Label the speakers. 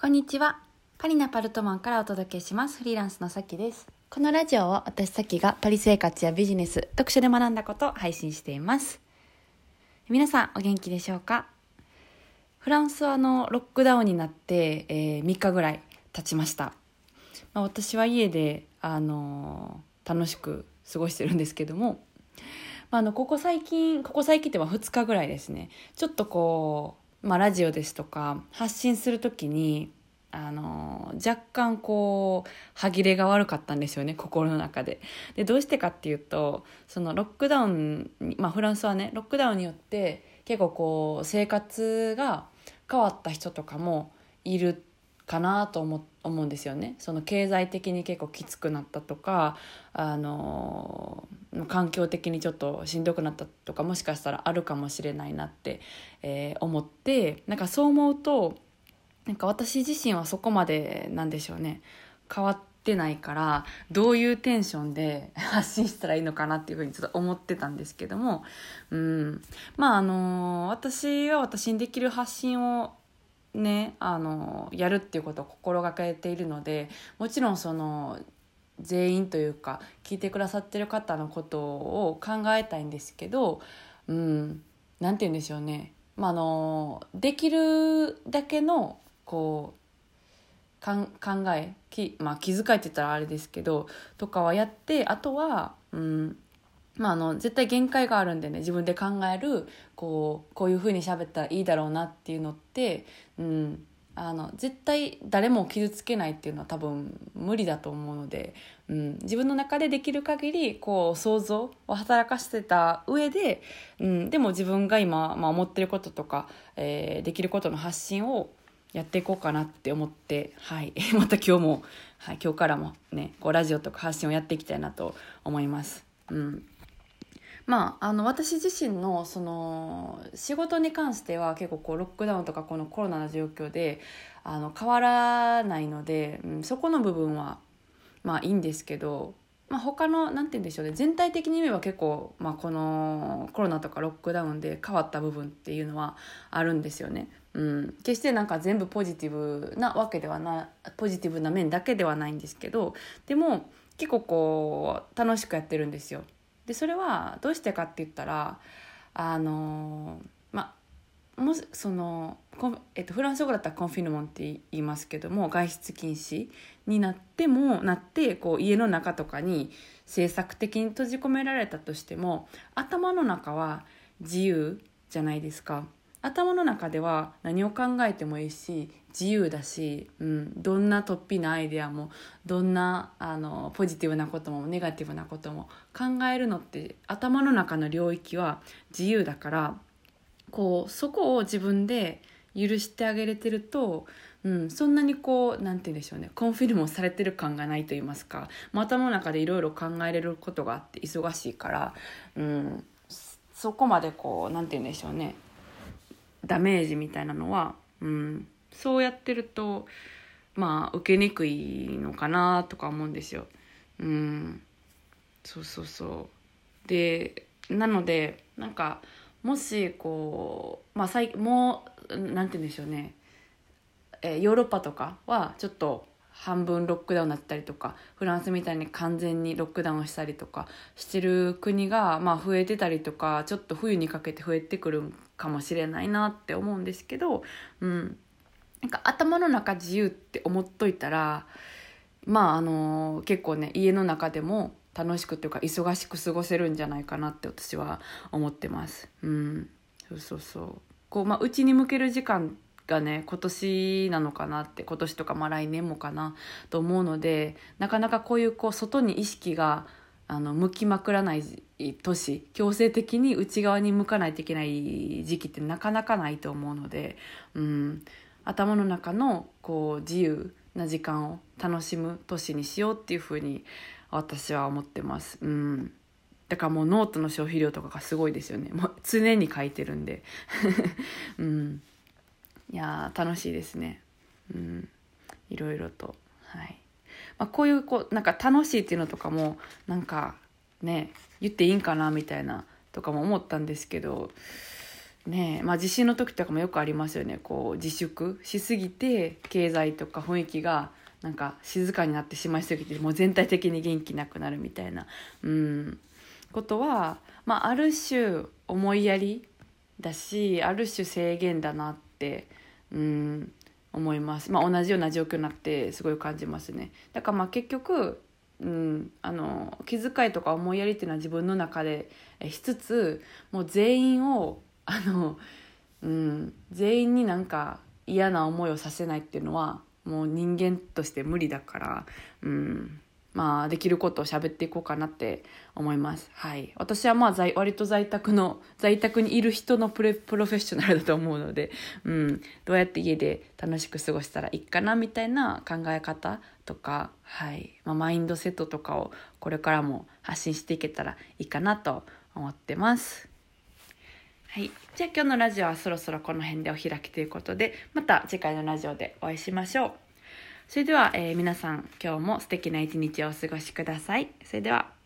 Speaker 1: こんにちは。パリナパルトマンからお届けします。フリーランスのさきです。このラジオは私さきがパリ生活やビジネス、読書で学んだことを配信しています。皆さんお元気でしょうか？フランスはあのロックダウンになって、えー3日ぐらい経ちました。まあ、私は家で、あのー楽しく過ごしてるんですけども、まあ、あのここ最近ここ最近っては2日ぐらいですねちょっとこう、まあ、ラジオですとか発信する時にあの若干こう歯切れが悪かったんですよね心の中で。でどうしてかっていうとそのロックダウン、まあ、フランスはねロックダウンによって結構こう生活が変わった人とかもいるかなと思思うんですよね。その経済的に結構きつくなったとかあの環境的にちょっとしんどくなったとかもしかしたらあるかもしれないなって、えー思ってなんかそう思うとなんか私自身はそこまでなんでしょうね。変わってないからどういうテンションで 発信したらいいのかなっていうふうにちょっと思ってたんですけどもうん。まああの私は私にできる発信をねあのやるっていうことを心がけているのでもちろんその全員というか聞いてくださってる方のことを考えたいんですけどうんなんて言うんでしょうね、まあ、のできるだけのこう考えき、まあ、気遣いって言ったらあれですけどとかはやってあとは、うんまあ、あの絶対限界があるんでね自分で考えるこうこういうふうに喋ったらいいだろうなっていうのって、うん、あの絶対誰も傷つけないっていうのは多分無理だと思うので、うん、自分の中でできる限りこう想像を働かせてた上で、うん、でも自分が今、まあ、思ってることとか、えーできることの発信をやっていこうかなって思って、はい、また今日も、はい、今日からもねこうラジオとか発信をやっていきたいなと思います。うんまあ、あの私自身のその仕事に関しては結構こうロックダウンとかこのコロナの状況であの変わらないので、うん、そこの部分はまあいいんですけど、まあ、他のなんて言うんでしょうね全体的に言えば結構、まあ、このコロナとかロックダウンで変わった部分っていうのはあるんですよね。うん、決してなんか全部ポジティブなわけではなポジティブな面だけではないんですけどでも結構こう楽しくやってるんですよ。でそれはどうしてかって言ったらあのまあもしその、えっと、フランス語だったらコンフィヌモンって言いますけども外出禁止になってもなってこう家の中とかに政策的に閉じ込められたとしても頭の中は自由じゃないですか。頭の中では何を考えてもいいし自由だし、うん、どんな突飛なアイデアもどんなあのポジティブなこともネガティブなことも考えるのって頭の中の領域は自由だからこうそこを自分で許してあげれてると、うん、そんなにこうなんて言うんでしょうねコンフィルムをされてる感がないと言いますか、頭の中でいろいろ考えれることがあって忙しいから、うん、そこまでこうなんて言うんでしょうねダメージみたいなのは、うん、そうやってるとまあ受けにくいのかなとか思うんですよ。うん、そうそうそう。でなのでなんかもしこうまあ最もうなんて言うんでしょうね、えーヨーロッパとかはちょっと半分ロックダウンだったりとかフランスみたいに完全にロックダウンしたりとかしてる国が、まあ、増えてたりとかちょっと冬にかけて増えてくるかもしれないなって思うんですけど、うん、なんか頭の中自由って思っといたらまああの結構ね家の中でも楽しくというか忙しく過ごせるんじゃないかなって私は思ってます。うん、そうそうそう。こう、まあ、うちに向ける時間がね今年なのかなって今年とかまあ来年もかなと思うのでなかなかこういうこう外に意識があの向きまくらない年強制的に内側に向かないといけない時期ってなかなかないと思うので、うん、頭の中のこう自由な時間を楽しむ年にしようっていうふうに私は思ってます。うんだからもうノートの消費量とかがすごいですよね。もう常に書いてるんで。うん。いや楽しいですね。うん。いろいろと。はい。まあ、こういうこうなんか楽しいっていうのとかもなんかね言っていいんかなみたいなとかも思ったんですけどねまあ地震の時とかもよくありますよねこう自粛しすぎて経済とか雰囲気がなんか静かになってしまいすぎてもう全体的に元気なくなるみたいな、うん、ことは、まあ、ある種思いやりだしある種制限だなって、うん、思います、まあ、同じような状況になってすごい感じますね。だからまあ結局、うん、あの気遣いとか思いやりっていうのは自分の中でしつつもう全員をあの、うん、全員になんか嫌な思いをさせないっていうのはもう人間として無理だから、うん、まあできることを喋っていこうかなって思います。はい。私はまあ在割と在宅の、在宅にいる人のプレプロフェッショナルだと思うので、うん、どうやって家で楽しく過ごしたらいいかなみたいな考え方とか、はい。まあ、マインドセットとかをこれからも発信していけたらいいかなと思ってます。はい。じゃあ今日のラジオはそろそろこの辺でお開きということで、また次回のラジオでお会いしましょう。それでは、えー、皆さん今日も素敵な一日をお過ごしください。それでは。